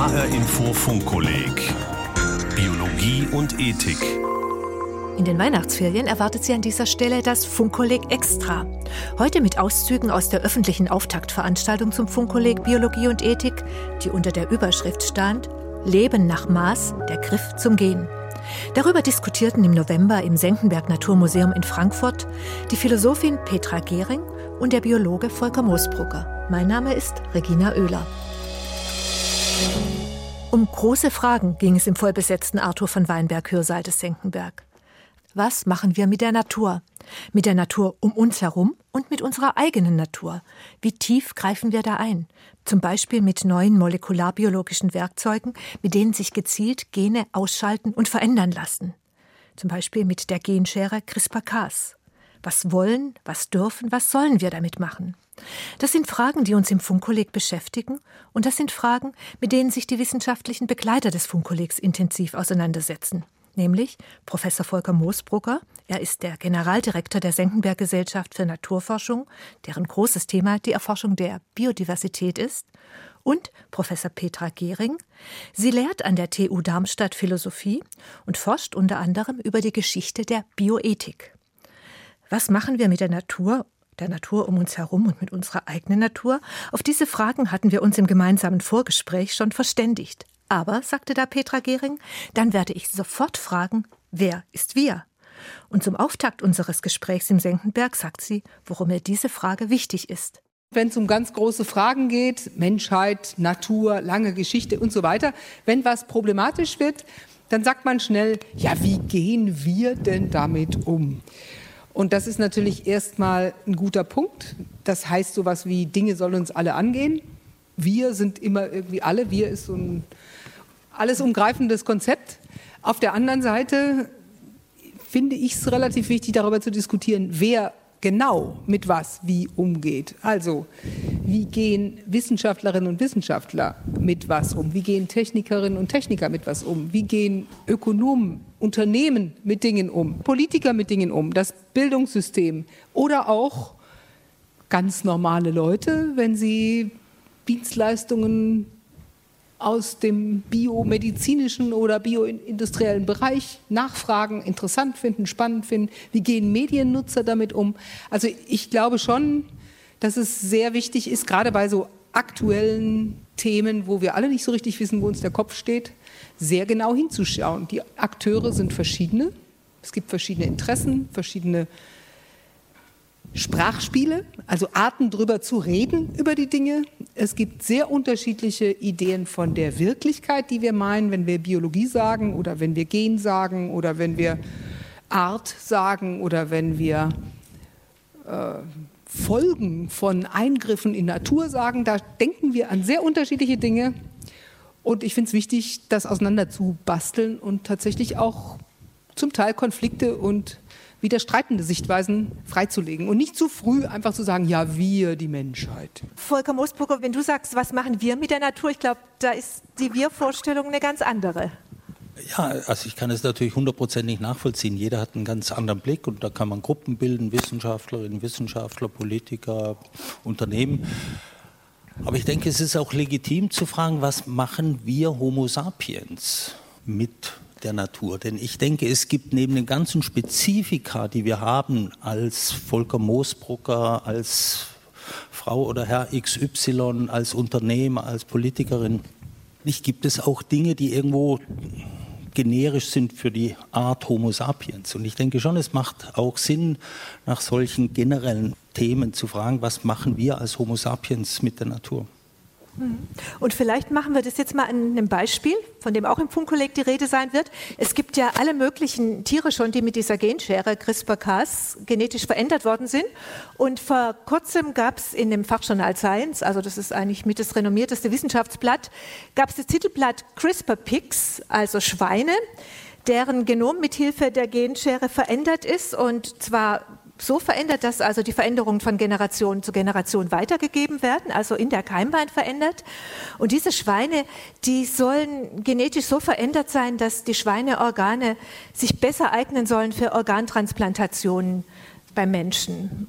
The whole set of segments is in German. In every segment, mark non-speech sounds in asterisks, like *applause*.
HR Info Funkkolleg Biologie und Ethik. In den Weihnachtsferien erwartet Sie an dieser Stelle das Funkkolleg Extra. Heute mit Auszügen aus der öffentlichen Auftaktveranstaltung zum Funkkolleg Biologie und Ethik, die unter der Überschrift stand Leben nach Maß, der Griff zum Gehen. Darüber diskutierten im November im Senckenberg Naturmuseum in Frankfurt die Philosophin Petra Gehring und der Biologe Volker Moosbrugger. Mein Name ist Regina Oehler. Um große Fragen ging es im vollbesetzten Arthur von Weinberg Hörsaal des Senckenberg. Was machen wir mit der Natur? Mit der Natur um uns herum und mit unserer eigenen Natur. Wie tief greifen wir da ein? Zum Beispiel mit neuen molekularbiologischen Werkzeugen, mit denen sich gezielt Gene ausschalten und verändern lassen. Zum Beispiel mit der Genschere CRISPR-Cas. Was wollen, was dürfen, was sollen wir damit machen? Das sind Fragen, die uns im Funkkolleg beschäftigen, und das sind Fragen, mit denen sich die wissenschaftlichen Begleiter des Funkkollegs intensiv auseinandersetzen nämlich Professor Volker Moosbrugger. Er ist der Generaldirektor der Senckenberg Gesellschaft für Naturforschung, deren großes Thema die Erforschung der Biodiversität ist, und Professor Petra Gehring. Sie lehrt an der TU Darmstadt Philosophie und forscht unter anderem über die Geschichte der Bioethik. Was machen wir mit der Natur der Natur um uns herum und mit unserer eigenen Natur? Auf diese Fragen hatten wir uns im gemeinsamen Vorgespräch schon verständigt. Aber, sagte da Petra Gehring, dann werde ich sofort fragen, wer ist wir? Und zum Auftakt unseres Gesprächs im Senckenberg sagt sie, warum mir diese Frage wichtig ist. Wenn es um ganz große Fragen geht, Menschheit, Natur, lange Geschichte und so weiter, wenn was problematisch wird, dann sagt man schnell, ja, wie gehen wir denn damit um? Und das ist natürlich erstmal ein guter Punkt. Das heißt sowas wie Dinge sollen uns alle angehen. Wir sind immer irgendwie alle, wir ist so ein alles umgreifendes Konzept. Auf der anderen Seite finde ich es relativ wichtig, darüber zu diskutieren, wer genau mit was wie umgeht. Also, wie gehen Wissenschaftlerinnen und Wissenschaftler mit was um? Wie gehen Technikerinnen und Techniker mit was um? Wie gehen Ökonomen, Unternehmen mit Dingen um? Politiker mit Dingen um? Das Bildungssystem oder auch ganz normale Leute, wenn sie Dienstleistungen aus dem biomedizinischen oder bioindustriellen Bereich nachfragen, interessant finden, spannend finden. Wie gehen Mediennutzer damit um? Also ich glaube schon, dass es sehr wichtig ist, gerade bei so aktuellen Themen, wo wir alle nicht so richtig wissen, wo uns der Kopf steht, sehr genau hinzuschauen. Die Akteure sind verschiedene. Es gibt verschiedene Interessen, verschiedene Sprachspiele, also Arten drüber zu reden über die Dinge. Es gibt sehr unterschiedliche Ideen von der Wirklichkeit, die wir meinen, wenn wir Biologie sagen oder wenn wir Gen sagen oder wenn wir Art sagen oder wenn wir äh, Folgen von Eingriffen in Natur sagen. Da denken wir an sehr unterschiedliche Dinge. Und ich finde es wichtig, das auseinander zu basteln und tatsächlich auch zum Teil Konflikte und widerstreitende Sichtweisen freizulegen und nicht zu früh einfach zu sagen, ja, wir, die Menschheit. Volker Moosburger, wenn du sagst, was machen wir mit der Natur, ich glaube, da ist die Wir-Vorstellung eine ganz andere. Ja, also ich kann es natürlich hundertprozentig nachvollziehen. Jeder hat einen ganz anderen Blick und da kann man Gruppen bilden, Wissenschaftlerinnen, Wissenschaftler, Politiker, Unternehmen. Aber ich denke, es ist auch legitim zu fragen, was machen wir Homo sapiens mit der Natur. Denn ich denke, es gibt neben den ganzen Spezifika, die wir haben als Volker Moosbrucker, als Frau oder Herr XY, als Unternehmer, als Politikerin, nicht gibt es auch Dinge, die irgendwo generisch sind für die Art Homo sapiens. Und ich denke schon, es macht auch Sinn, nach solchen generellen Themen zu fragen, was machen wir als Homo sapiens mit der Natur. Und vielleicht machen wir das jetzt mal an einem Beispiel, von dem auch im Funkkolleg die Rede sein wird. Es gibt ja alle möglichen Tiere schon, die mit dieser Genschere CRISPR-Cas genetisch verändert worden sind. Und vor kurzem gab es in dem Fachjournal Science, also das ist eigentlich mit das renommierteste Wissenschaftsblatt, gab es das Titelblatt CRISPR-Pigs, also Schweine deren Genom mithilfe der Genschere verändert ist und zwar so verändert, dass also die Veränderungen von Generation zu Generation weitergegeben werden, also in der Keimbahn verändert. Und diese Schweine, die sollen genetisch so verändert sein, dass die Schweineorgane sich besser eignen sollen für Organtransplantationen beim Menschen.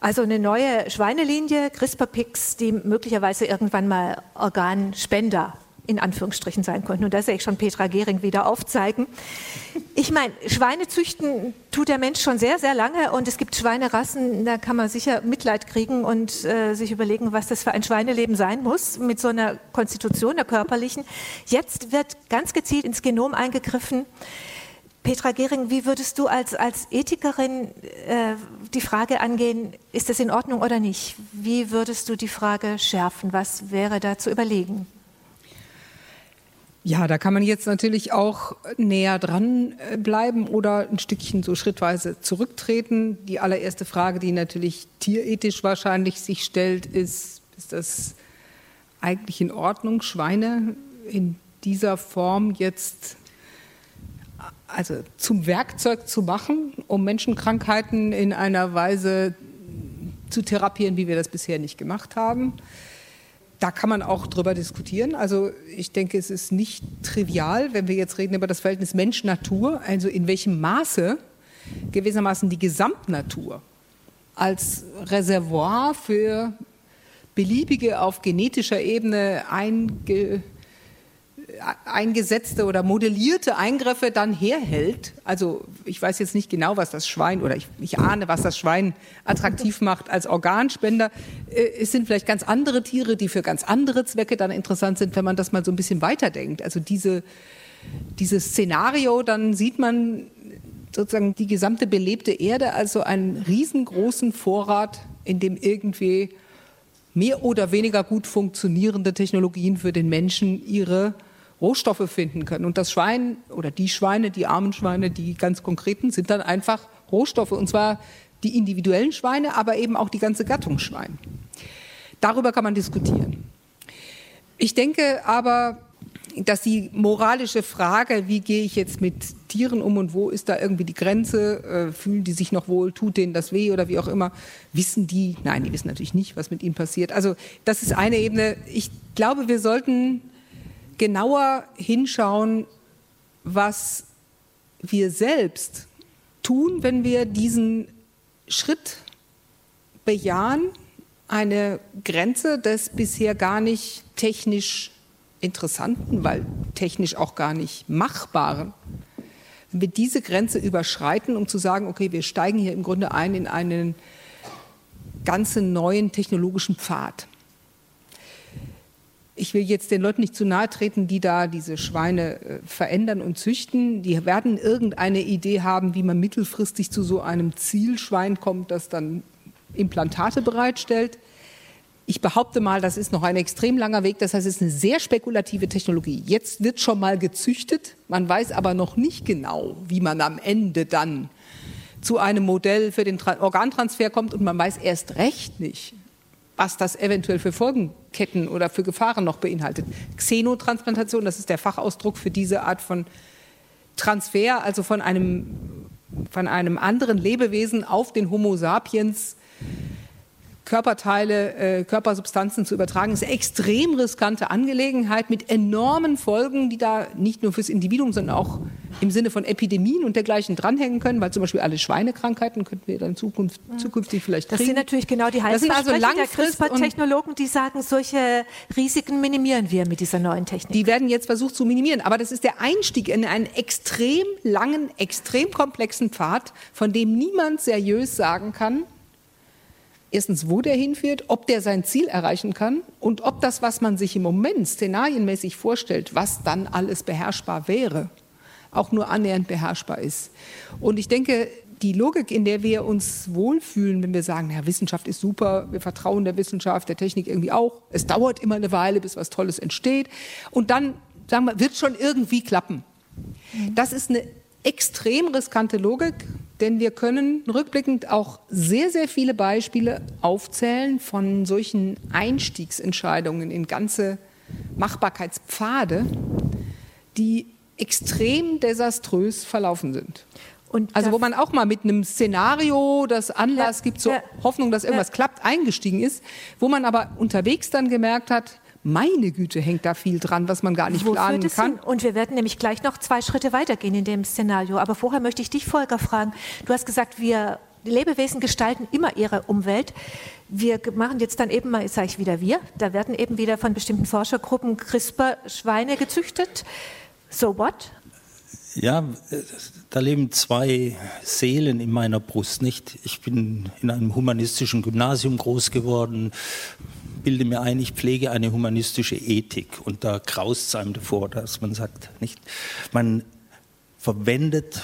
Also eine neue Schweinelinie, CRISPR-Pix, die möglicherweise irgendwann mal Organspender in Anführungsstrichen sein konnten. Und da sehe ich schon Petra Gehring wieder aufzeigen. Ich meine, Schweine züchten tut der Mensch schon sehr, sehr lange und es gibt Schweinerassen, da kann man sicher Mitleid kriegen und äh, sich überlegen, was das für ein Schweineleben sein muss mit so einer Konstitution, der körperlichen. Jetzt wird ganz gezielt ins Genom eingegriffen. Petra Gehring, wie würdest du als, als Ethikerin äh, die Frage angehen, ist das in Ordnung oder nicht? Wie würdest du die Frage schärfen? Was wäre da zu überlegen? Ja, da kann man jetzt natürlich auch näher dran äh, bleiben oder ein Stückchen so schrittweise zurücktreten. Die allererste Frage, die natürlich tierethisch wahrscheinlich sich stellt, ist, ist das eigentlich in Ordnung, Schweine in dieser Form jetzt also zum Werkzeug zu machen, um Menschenkrankheiten in einer Weise zu therapieren, wie wir das bisher nicht gemacht haben? Da kann man auch drüber diskutieren. Also ich denke, es ist nicht trivial, wenn wir jetzt reden über das Verhältnis Mensch-Natur, also in welchem Maße gewissermaßen die Gesamtnatur als Reservoir für beliebige auf genetischer Ebene einge eingesetzte oder modellierte Eingriffe dann herhält. Also ich weiß jetzt nicht genau, was das Schwein oder ich, ich ahne, was das Schwein attraktiv macht als Organspender. Äh, es sind vielleicht ganz andere Tiere, die für ganz andere Zwecke dann interessant sind, wenn man das mal so ein bisschen weiterdenkt. Also diese, dieses Szenario, dann sieht man sozusagen die gesamte belebte Erde also einen riesengroßen Vorrat, in dem irgendwie mehr oder weniger gut funktionierende Technologien für den Menschen ihre Rohstoffe finden können. Und das Schwein oder die Schweine, die armen Schweine, die ganz konkreten, sind dann einfach Rohstoffe. Und zwar die individuellen Schweine, aber eben auch die ganze Gattung Schwein. Darüber kann man diskutieren. Ich denke aber, dass die moralische Frage, wie gehe ich jetzt mit Tieren um und wo ist da irgendwie die Grenze, äh, fühlen die sich noch wohl, tut denen das weh oder wie auch immer, wissen die, nein, die wissen natürlich nicht, was mit ihnen passiert. Also das ist eine Ebene. Ich glaube, wir sollten genauer hinschauen, was wir selbst tun, wenn wir diesen Schritt bejahen, eine Grenze des bisher gar nicht technisch interessanten, weil technisch auch gar nicht machbaren, wenn wir diese Grenze überschreiten, um zu sagen, okay, wir steigen hier im Grunde ein in einen ganzen neuen technologischen Pfad ich will jetzt den Leuten nicht zu nahe treten, die da diese Schweine äh, verändern und züchten. Die werden irgendeine Idee haben, wie man mittelfristig zu so einem Zielschwein kommt, das dann Implantate bereitstellt. Ich behaupte mal, das ist noch ein extrem langer Weg. Das heißt, es ist eine sehr spekulative Technologie. Jetzt wird schon mal gezüchtet. Man weiß aber noch nicht genau, wie man am Ende dann zu einem Modell für den Organtransfer kommt. Und man weiß erst recht nicht, was das eventuell für Folgenketten oder für Gefahren noch beinhaltet. Xenotransplantation, das ist der Fachausdruck für diese Art von Transfer, also von einem, von einem anderen Lebewesen auf den Homo sapiens Körperteile, äh, Körpersubstanzen zu übertragen, ist eine extrem riskante Angelegenheit mit enormen Folgen, die da nicht nur fürs Individuum, sondern auch im Sinne von Epidemien und dergleichen dranhängen können, weil zum Beispiel alle Schweinekrankheiten könnten wir dann Zukunft, zukünftig vielleicht kriegen. Das sind natürlich genau die sind also der CRISPR-Technologen, die sagen, solche Risiken minimieren wir mit dieser neuen Technik. Die werden jetzt versucht zu minimieren, aber das ist der Einstieg in einen extrem langen, extrem komplexen Pfad, von dem niemand seriös sagen kann, erstens, wo der hinführt, ob der sein Ziel erreichen kann und ob das, was man sich im Moment szenarienmäßig vorstellt, was dann alles beherrschbar wäre, auch nur annähernd beherrschbar ist. Und ich denke, die Logik, in der wir uns wohlfühlen, wenn wir sagen, ja, Wissenschaft ist super, wir vertrauen der Wissenschaft, der Technik irgendwie auch, es dauert immer eine Weile, bis was Tolles entsteht und dann sagen wir, wird schon irgendwie klappen. Das ist eine extrem riskante Logik, denn wir können rückblickend auch sehr, sehr viele Beispiele aufzählen von solchen Einstiegsentscheidungen in ganze Machbarkeitspfade, die extrem desaströs verlaufen sind. Und also wo man auch mal mit einem Szenario, das Anlass ja, gibt zur ja, Hoffnung, dass irgendwas ja. klappt, eingestiegen ist, wo man aber unterwegs dann gemerkt hat, meine Güte, hängt da viel dran, was man gar nicht Wo planen kann. Hin? Und wir werden nämlich gleich noch zwei Schritte weitergehen in dem Szenario. Aber vorher möchte ich dich, Volker, fragen. Du hast gesagt, wir Die Lebewesen gestalten immer ihre Umwelt. Wir machen jetzt dann eben mal, jetzt sage ich wieder wir, da werden eben wieder von bestimmten Forschergruppen CRISPR-Schweine gezüchtet. So what? Ja, da leben zwei Seelen in meiner Brust, nicht? Ich bin in einem humanistischen Gymnasium groß geworden, bilde mir ein, ich pflege eine humanistische Ethik und da graust es einem davor, dass man sagt, nicht? Man verwendet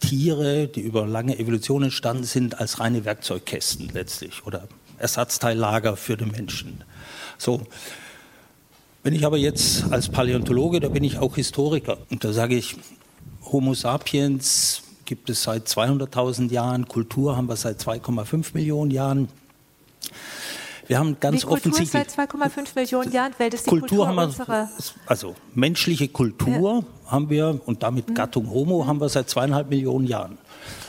Tiere, die über lange Evolution entstanden sind, als reine Werkzeugkästen letztlich oder Ersatzteillager für den Menschen. So. Wenn ich aber jetzt als Paläontologe, da bin ich auch Historiker und da sage ich, Homo sapiens gibt es seit 200.000 Jahren, Kultur haben wir seit 2,5 Millionen Jahren. Wir haben ganz die Kultur offensichtlich seit 2,5 Millionen Jahren, Welt ist die Kultur, Kultur haben wir, unserer also menschliche Kultur ja. haben wir und damit mhm. Gattung Homo haben wir seit zweieinhalb Millionen Jahren.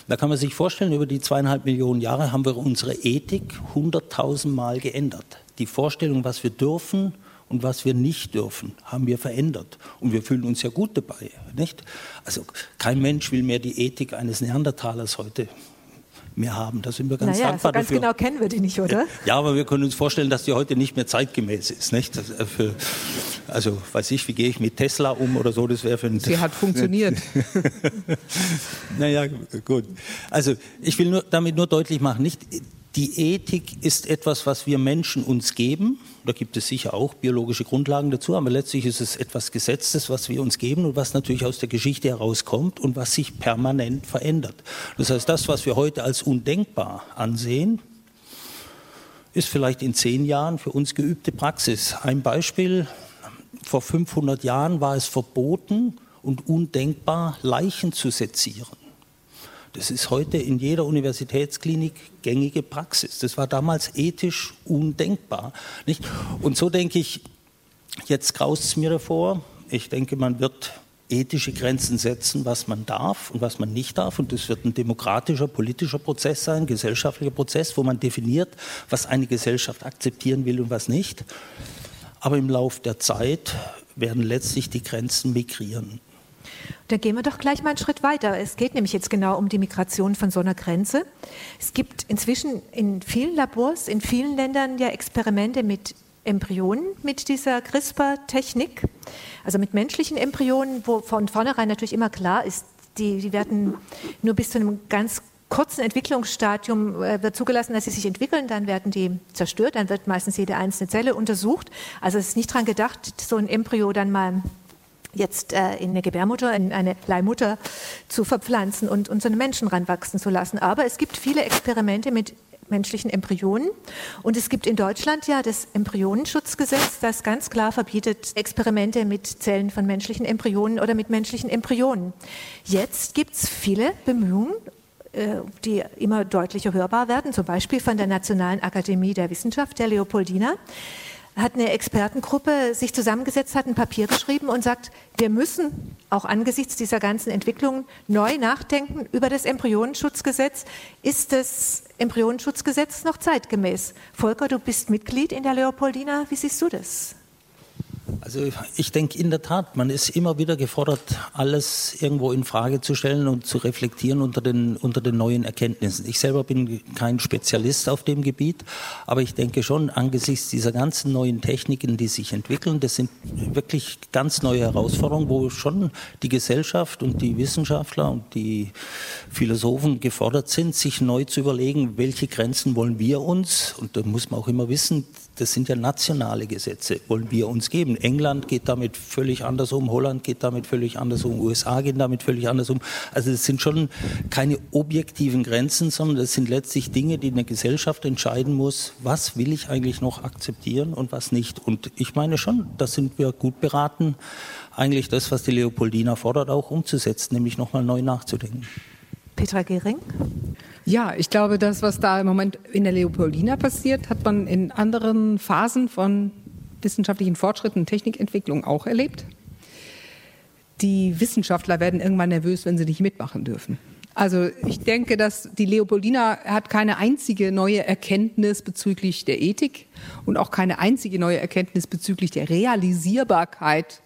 Da kann man sich vorstellen, über die zweieinhalb Millionen Jahre haben wir unsere Ethik hunderttausend Mal geändert. Die Vorstellung, was wir dürfen und was wir nicht dürfen, haben wir verändert. Und wir fühlen uns ja gut dabei, nicht? Also kein Mensch will mehr die Ethik eines Neandertalers heute mehr haben. Da sind wir ganz naja, dankbar so ganz dafür. genau kennen wir die nicht, oder? Ja, aber wir können uns vorstellen, dass die heute nicht mehr zeitgemäß ist. Nicht? Äh, für, also, weiß ich, wie gehe ich mit Tesla um oder so, das wäre für ein... Sie hat funktioniert. *laughs* naja, gut. Also, ich will nur, damit nur deutlich machen, nicht die Ethik ist etwas, was wir Menschen uns geben. Da gibt es sicher auch biologische Grundlagen dazu, aber letztlich ist es etwas Gesetztes, was wir uns geben und was natürlich aus der Geschichte herauskommt und was sich permanent verändert. Das heißt, das, was wir heute als undenkbar ansehen, ist vielleicht in zehn Jahren für uns geübte Praxis. Ein Beispiel, vor 500 Jahren war es verboten und undenkbar, Leichen zu sezieren. Das ist heute in jeder Universitätsklinik gängige Praxis. Das war damals ethisch undenkbar. Nicht? Und so denke ich, jetzt graust es mir davor. Ich denke, man wird ethische Grenzen setzen, was man darf und was man nicht darf. Und das wird ein demokratischer, politischer Prozess sein, gesellschaftlicher Prozess, wo man definiert, was eine Gesellschaft akzeptieren will und was nicht. Aber im Laufe der Zeit werden letztlich die Grenzen migrieren. Dann gehen wir doch gleich mal einen Schritt weiter. Es geht nämlich jetzt genau um die Migration von so einer Grenze. Es gibt inzwischen in vielen Labors, in vielen Ländern ja Experimente mit Embryonen mit dieser CRISPR-Technik, also mit menschlichen Embryonen, wo von vornherein natürlich immer klar ist, die, die werden nur bis zu einem ganz kurzen Entwicklungsstadium äh, wird zugelassen, dass sie sich entwickeln, dann werden die zerstört, dann wird meistens jede einzelne Zelle untersucht. Also es ist nicht daran gedacht, so ein Embryo dann mal jetzt äh, in eine Gebärmutter, in eine Leihmutter zu verpflanzen und unseren Menschen ranwachsen zu lassen. Aber es gibt viele Experimente mit menschlichen Embryonen. Und es gibt in Deutschland ja das Embryonenschutzgesetz, das ganz klar verbietet Experimente mit Zellen von menschlichen Embryonen oder mit menschlichen Embryonen. Jetzt gibt es viele Bemühungen, äh, die immer deutlicher hörbar werden, zum Beispiel von der Nationalen Akademie der Wissenschaft, der Leopoldina, hat eine Expertengruppe sich zusammengesetzt, hat ein Papier geschrieben und sagt, wir müssen auch angesichts dieser ganzen Entwicklungen neu nachdenken über das Embryonenschutzgesetz. Ist das Embryonenschutzgesetz noch zeitgemäß? Volker, du bist Mitglied in der Leopoldina. Wie siehst du das? Also ich denke in der Tat, man ist immer wieder gefordert, alles irgendwo in Frage zu stellen und zu reflektieren unter den, unter den neuen Erkenntnissen. Ich selber bin kein Spezialist auf dem Gebiet, aber ich denke schon, angesichts dieser ganzen neuen Techniken, die sich entwickeln, das sind wirklich ganz neue Herausforderungen, wo schon die Gesellschaft und die Wissenschaftler und die Philosophen gefordert sind, sich neu zu überlegen, welche Grenzen wollen wir uns, und da muss man auch immer wissen, das sind ja nationale Gesetze, wollen wir uns geben. England geht damit völlig anders um, Holland geht damit völlig anders um, USA gehen damit völlig anders um. Also es sind schon keine objektiven Grenzen, sondern es sind letztlich Dinge, die eine Gesellschaft entscheiden muss, was will ich eigentlich noch akzeptieren und was nicht. Und ich meine schon, da sind wir gut beraten, eigentlich das, was die Leopoldina fordert, auch umzusetzen, nämlich nochmal neu nachzudenken. Petra Gehring? Ja, ich glaube, das, was da im Moment in der Leopoldina passiert, hat man in anderen Phasen von wissenschaftlichen Fortschritten und Technikentwicklung auch erlebt. Die Wissenschaftler werden irgendwann nervös, wenn sie nicht mitmachen dürfen. Also ich denke, dass die Leopoldina hat keine einzige neue Erkenntnis bezüglich der Ethik und auch keine einzige neue Erkenntnis bezüglich der Realisierbarkeit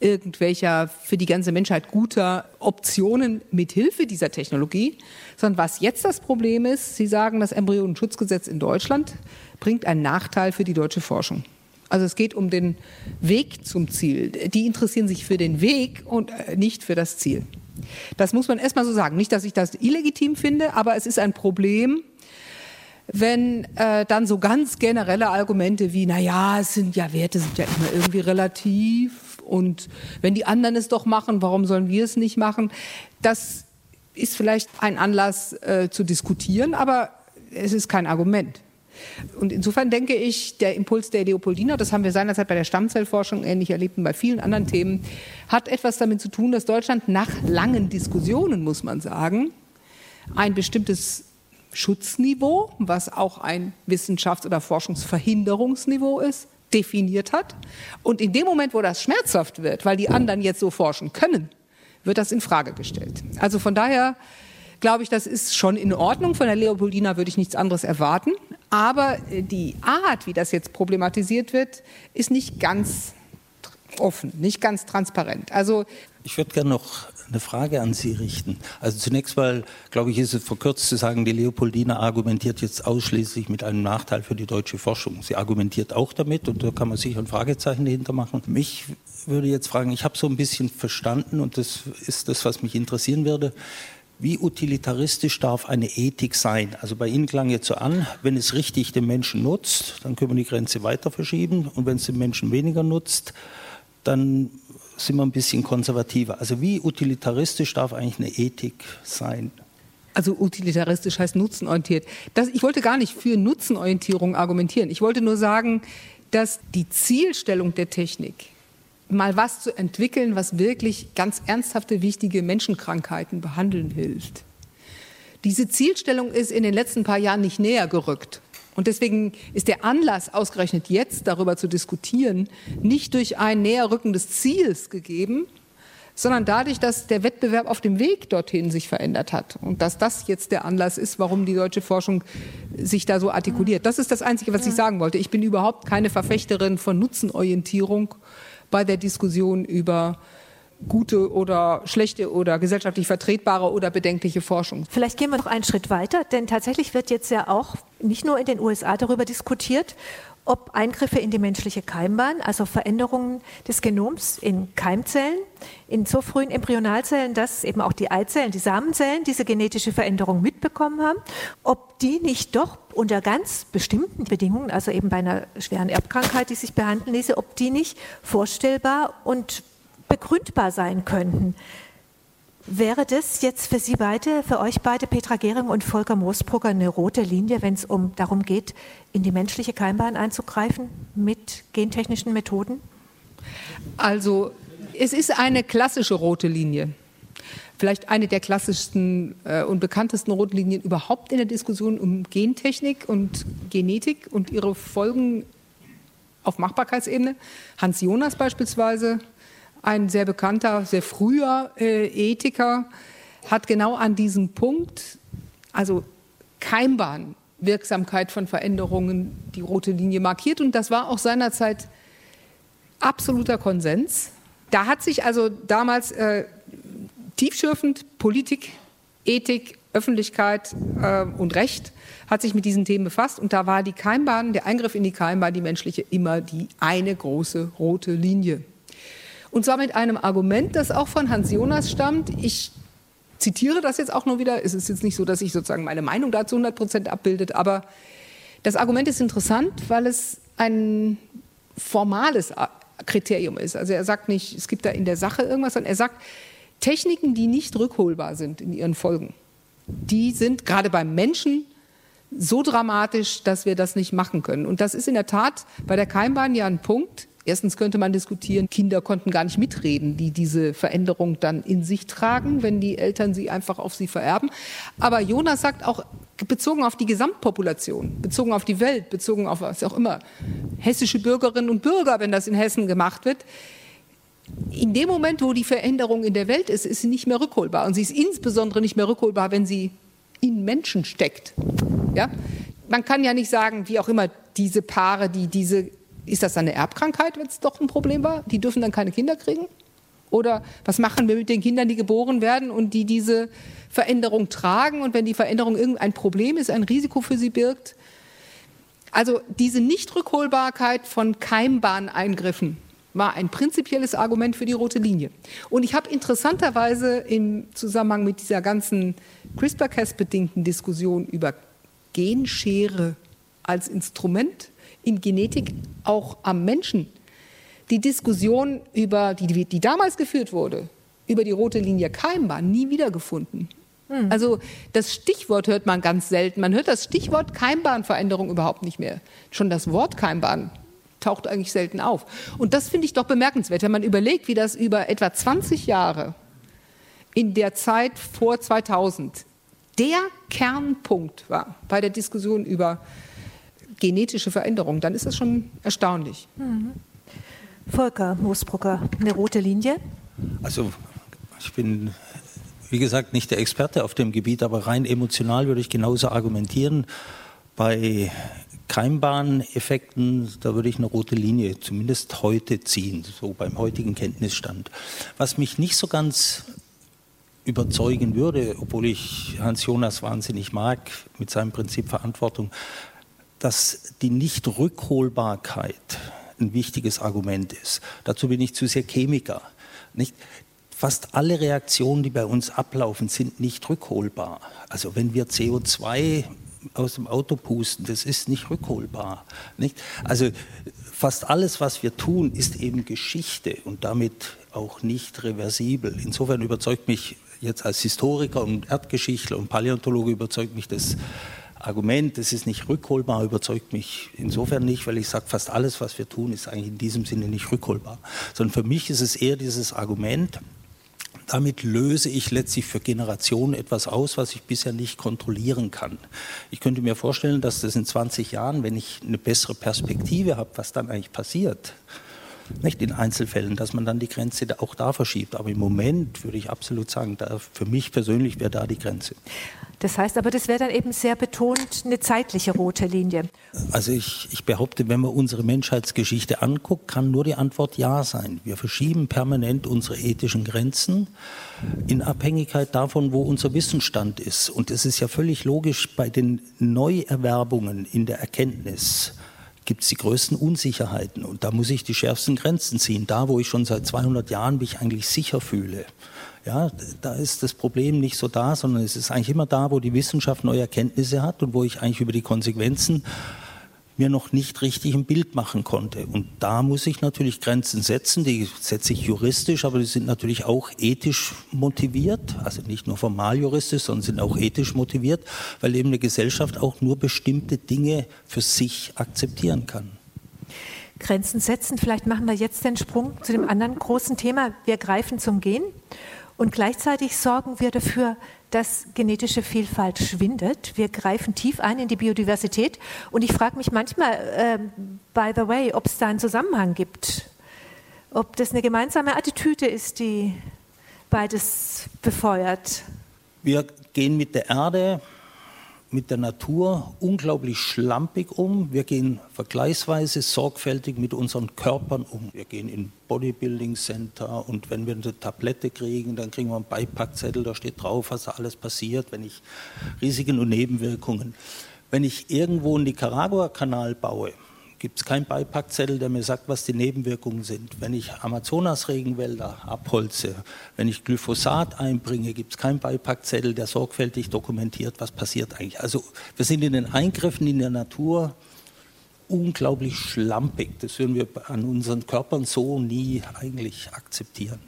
irgendwelcher für die ganze Menschheit guter Optionen mit Hilfe dieser Technologie, sondern was jetzt das Problem ist, Sie sagen, das Embryonenschutzgesetz in Deutschland bringt einen Nachteil für die deutsche Forschung. Also es geht um den Weg zum Ziel. Die interessieren sich für den Weg und äh, nicht für das Ziel. Das muss man erstmal so sagen. Nicht, dass ich das illegitim finde, aber es ist ein Problem, wenn äh, dann so ganz generelle Argumente wie, naja, es sind ja Werte, sind ja immer irgendwie relativ und wenn die anderen es doch machen, warum sollen wir es nicht machen? Das ist vielleicht ein Anlass äh, zu diskutieren, aber es ist kein Argument. Und insofern denke ich, der Impuls der Leopoldina, das haben wir seinerzeit bei der Stammzellforschung ähnlich erlebt und bei vielen anderen Themen, hat etwas damit zu tun, dass Deutschland nach langen Diskussionen, muss man sagen, ein bestimmtes Schutzniveau, was auch ein Wissenschafts- oder Forschungsverhinderungsniveau ist, definiert hat. Und in dem Moment, wo das schmerzhaft wird, weil die anderen jetzt so forschen können, wird das in Frage gestellt. Also von daher glaube ich, das ist schon in Ordnung. Von der Leopoldina würde ich nichts anderes erwarten. Aber äh, die Art, wie das jetzt problematisiert wird, ist nicht ganz offen, nicht ganz transparent. Also ich würde gerne noch eine Frage an Sie richten. Also zunächst mal, glaube ich, ist es verkürzt zu sagen, die Leopoldina argumentiert jetzt ausschließlich mit einem Nachteil für die deutsche Forschung. Sie argumentiert auch damit und da kann man sicher ein Fragezeichen dahinter machen. Mich würde jetzt fragen, ich habe so ein bisschen verstanden und das ist das, was mich interessieren würde. Wie utilitaristisch darf eine Ethik sein? Also bei Ihnen klang jetzt so an, wenn es richtig den Menschen nutzt, dann können wir die Grenze weiter verschieben und wenn es den Menschen weniger nutzt, dann sind wir ein bisschen konservativer. Also wie utilitaristisch darf eigentlich eine Ethik sein? Also utilitaristisch heißt nutzenorientiert. Das, ich wollte gar nicht für Nutzenorientierung argumentieren. Ich wollte nur sagen, dass die Zielstellung der Technik mal was zu entwickeln, was wirklich ganz ernsthafte, wichtige Menschenkrankheiten behandeln hilft. Diese Zielstellung ist in den letzten paar Jahren nicht näher gerückt. Und deswegen ist der Anlass, ausgerechnet jetzt darüber zu diskutieren, nicht durch ein Näherrücken des Ziels gegeben, sondern dadurch, dass der Wettbewerb auf dem Weg dorthin sich verändert hat und dass das jetzt der Anlass ist, warum die deutsche Forschung sich da so artikuliert. Das ist das Einzige, was ich sagen wollte. Ich bin überhaupt keine Verfechterin von Nutzenorientierung bei der Diskussion über gute oder schlechte oder gesellschaftlich vertretbare oder bedenkliche Forschung. Vielleicht gehen wir noch einen Schritt weiter, denn tatsächlich wird jetzt ja auch nicht nur in den USA darüber diskutiert, ob Eingriffe in die menschliche Keimbahn, also Veränderungen des Genoms in Keimzellen, in so frühen Embryonalzellen, dass eben auch die Eizellen, die Samenzellen diese genetische Veränderung mitbekommen haben, ob die nicht doch unter ganz bestimmten Bedingungen, also eben bei einer schweren Erbkrankheit, die sich behandeln ließe, ob die nicht vorstellbar und begründbar sein könnten. Wäre das jetzt für Sie beide, für euch beide, Petra Gehring und Volker Moosbrugger, eine rote Linie, wenn es um darum geht, in die menschliche Keimbahn einzugreifen mit gentechnischen Methoden? Also es ist eine klassische rote Linie. Vielleicht eine der klassischsten äh, und bekanntesten roten Linien überhaupt in der Diskussion um Gentechnik und Genetik und ihre Folgen auf Machbarkeitsebene. Hans Jonas beispielsweise ein sehr bekannter, sehr früher äh, Ethiker, hat genau an diesem Punkt, also Keimbahnwirksamkeit von Veränderungen, die rote Linie markiert. Und das war auch seinerzeit absoluter Konsens. Da hat sich also damals äh, tiefschürfend Politik, Ethik, Öffentlichkeit äh, und Recht hat sich mit diesen Themen befasst und da war die Keimbahn, der Eingriff in die Keimbahn, die menschliche, immer die eine große rote Linie. Und zwar mit einem Argument, das auch von Hans Jonas stammt. Ich zitiere das jetzt auch nur wieder. Es ist jetzt nicht so, dass ich sozusagen meine Meinung dazu 100 Prozent abbildet, aber das Argument ist interessant, weil es ein formales Kriterium ist. Also er sagt nicht, es gibt da in der Sache irgendwas, sondern er sagt, Techniken, die nicht rückholbar sind in ihren Folgen, die sind gerade beim Menschen so dramatisch, dass wir das nicht machen können. Und das ist in der Tat bei der Keimbahn ja ein Punkt, Erstens könnte man diskutieren, Kinder konnten gar nicht mitreden, die diese Veränderung dann in sich tragen, wenn die Eltern sie einfach auf sie vererben. Aber Jonas sagt auch, bezogen auf die Gesamtpopulation, bezogen auf die Welt, bezogen auf was auch immer, hessische Bürgerinnen und Bürger, wenn das in Hessen gemacht wird, in dem Moment, wo die Veränderung in der Welt ist, ist sie nicht mehr rückholbar. Und sie ist insbesondere nicht mehr rückholbar, wenn sie in Menschen steckt. Ja? Man kann ja nicht sagen, wie auch immer, diese Paare, die diese ist das eine Erbkrankheit, wenn es doch ein Problem war? Die dürfen dann keine Kinder kriegen? Oder was machen wir mit den Kindern, die geboren werden und die diese Veränderung tragen und wenn die Veränderung irgendein Problem ist, ein Risiko für sie birgt? Also diese Nichtrückholbarkeit von Keimbahneingriffen war ein prinzipielles Argument für die rote Linie. Und ich habe interessanterweise im Zusammenhang mit dieser ganzen CRISPR-Cas-bedingten Diskussion über Genschere als Instrument in Genetik auch am Menschen die Diskussion über die, die damals geführt wurde über die rote Linie Keimbahn nie wiedergefunden. Hm. Also das Stichwort hört man ganz selten. Man hört das Stichwort Keimbahnveränderung überhaupt nicht mehr. Schon das Wort Keimbahn taucht eigentlich selten auf. Und das finde ich doch bemerkenswert, wenn man überlegt, wie das über etwa 20 Jahre in der Zeit vor 2000 der Kernpunkt war bei der Diskussion über genetische Veränderung, dann ist das schon erstaunlich. Mhm. Volker Moosbrucker, eine rote Linie? Also ich bin, wie gesagt, nicht der Experte auf dem Gebiet, aber rein emotional würde ich genauso argumentieren. Bei Keimbahneffekten, da würde ich eine rote Linie zumindest heute ziehen, so beim heutigen Kenntnisstand. Was mich nicht so ganz überzeugen würde, obwohl ich Hans Jonas wahnsinnig mag mit seinem Prinzip Verantwortung, dass die Nichtrückholbarkeit ein wichtiges Argument ist. Dazu bin ich zu sehr Chemiker. Nicht? Fast alle Reaktionen, die bei uns ablaufen, sind nicht rückholbar. Also wenn wir CO2 aus dem Auto pusten, das ist nicht rückholbar. Nicht? Also fast alles, was wir tun, ist eben Geschichte und damit auch nicht reversibel. Insofern überzeugt mich jetzt als Historiker und Erdgeschichtler und Paläontologe überzeugt mich das Argument, das ist nicht rückholbar, überzeugt mich insofern nicht, weil ich sage, fast alles, was wir tun, ist eigentlich in diesem Sinne nicht rückholbar. Sondern für mich ist es eher dieses Argument, damit löse ich letztlich für Generationen etwas aus, was ich bisher nicht kontrollieren kann. Ich könnte mir vorstellen, dass das in 20 Jahren, wenn ich eine bessere Perspektive habe, was dann eigentlich passiert, nicht in Einzelfällen, dass man dann die Grenze auch da verschiebt. Aber im Moment würde ich absolut sagen, für mich persönlich wäre da die Grenze. Das heißt aber, das wäre dann eben sehr betont eine zeitliche rote Linie. Also ich, ich behaupte, wenn man unsere Menschheitsgeschichte anguckt, kann nur die Antwort Ja sein. Wir verschieben permanent unsere ethischen Grenzen in Abhängigkeit davon, wo unser Wissensstand ist. Und es ist ja völlig logisch bei den Neuerwerbungen in der Erkenntnis gibt es die größten Unsicherheiten. Und da muss ich die schärfsten Grenzen ziehen. Da, wo ich schon seit 200 Jahren mich eigentlich sicher fühle. Ja, da ist das Problem nicht so da, sondern es ist eigentlich immer da, wo die Wissenschaft neue Erkenntnisse hat und wo ich eigentlich über die Konsequenzen mir noch nicht richtig ein Bild machen konnte. Und da muss ich natürlich Grenzen setzen, die setze ich juristisch, aber die sind natürlich auch ethisch motiviert, also nicht nur formal juristisch, sondern sind auch ethisch motiviert, weil eben eine Gesellschaft auch nur bestimmte Dinge für sich akzeptieren kann. Grenzen setzen, vielleicht machen wir jetzt den Sprung zu dem anderen großen Thema, wir greifen zum Gehen. Und gleichzeitig sorgen wir dafür, dass genetische Vielfalt schwindet. Wir greifen tief ein in die Biodiversität. Und ich frage mich manchmal, äh, by the way, ob es da einen Zusammenhang gibt. Ob das eine gemeinsame Attitüde ist, die beides befeuert. Wir gehen mit der Erde mit der Natur unglaublich schlampig um. Wir gehen vergleichsweise sorgfältig mit unseren Körpern um. Wir gehen in Bodybuilding Center und wenn wir eine Tablette kriegen, dann kriegen wir einen Beipackzettel, da steht drauf, was da alles passiert, wenn ich Risiken und Nebenwirkungen. Wenn ich irgendwo einen Nicaragua-Kanal baue, gibt es keinen Beipackzettel, der mir sagt, was die Nebenwirkungen sind. Wenn ich Amazonas-Regenwälder abholze, wenn ich Glyphosat einbringe, gibt es keinen Beipackzettel, der sorgfältig dokumentiert, was passiert eigentlich. Also wir sind in den Eingriffen in der Natur unglaublich schlampig. Das würden wir an unseren Körpern so nie eigentlich akzeptieren.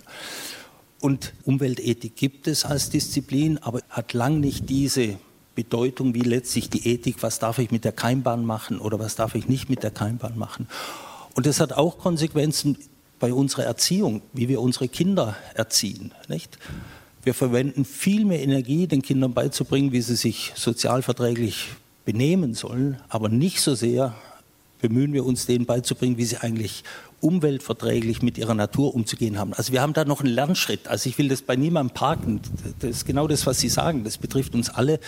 Und Umweltethik gibt es als Disziplin, aber hat lang nicht diese Bedeutung wie letztlich die Ethik, was darf ich mit der Keimbahn machen oder was darf ich nicht mit der Keimbahn machen. Und das hat auch Konsequenzen bei unserer Erziehung, wie wir unsere Kinder erziehen. Nicht? Wir verwenden viel mehr Energie, den Kindern beizubringen, wie sie sich sozialverträglich benehmen sollen, aber nicht so sehr bemühen wir uns, denen beizubringen, wie sie eigentlich umweltverträglich mit ihrer Natur umzugehen haben. Also wir haben da noch einen Lernschritt. Also ich will das bei niemandem parken. Das ist genau das, was Sie sagen. Das betrifft uns alle.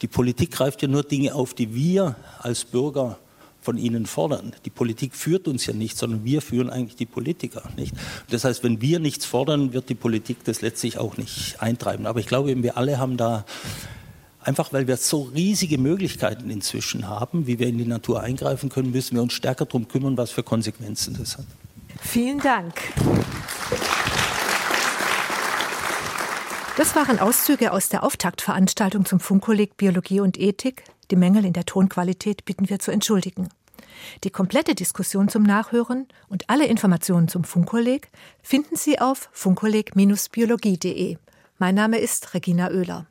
Die Politik greift ja nur Dinge auf, die wir als Bürger von ihnen fordern. Die Politik führt uns ja nicht, sondern wir führen eigentlich die Politiker. Nicht? Das heißt, wenn wir nichts fordern, wird die Politik das letztlich auch nicht eintreiben. Aber ich glaube, wir alle haben da Einfach weil wir so riesige Möglichkeiten inzwischen haben, wie wir in die Natur eingreifen können, müssen wir uns stärker darum kümmern, was für Konsequenzen das hat. Vielen Dank. Das waren Auszüge aus der Auftaktveranstaltung zum Funkkolleg Biologie und Ethik. Die Mängel in der Tonqualität bitten wir zu entschuldigen. Die komplette Diskussion zum Nachhören und alle Informationen zum Funkkolleg finden Sie auf funkkolleg-biologie.de. Mein Name ist Regina Oehler.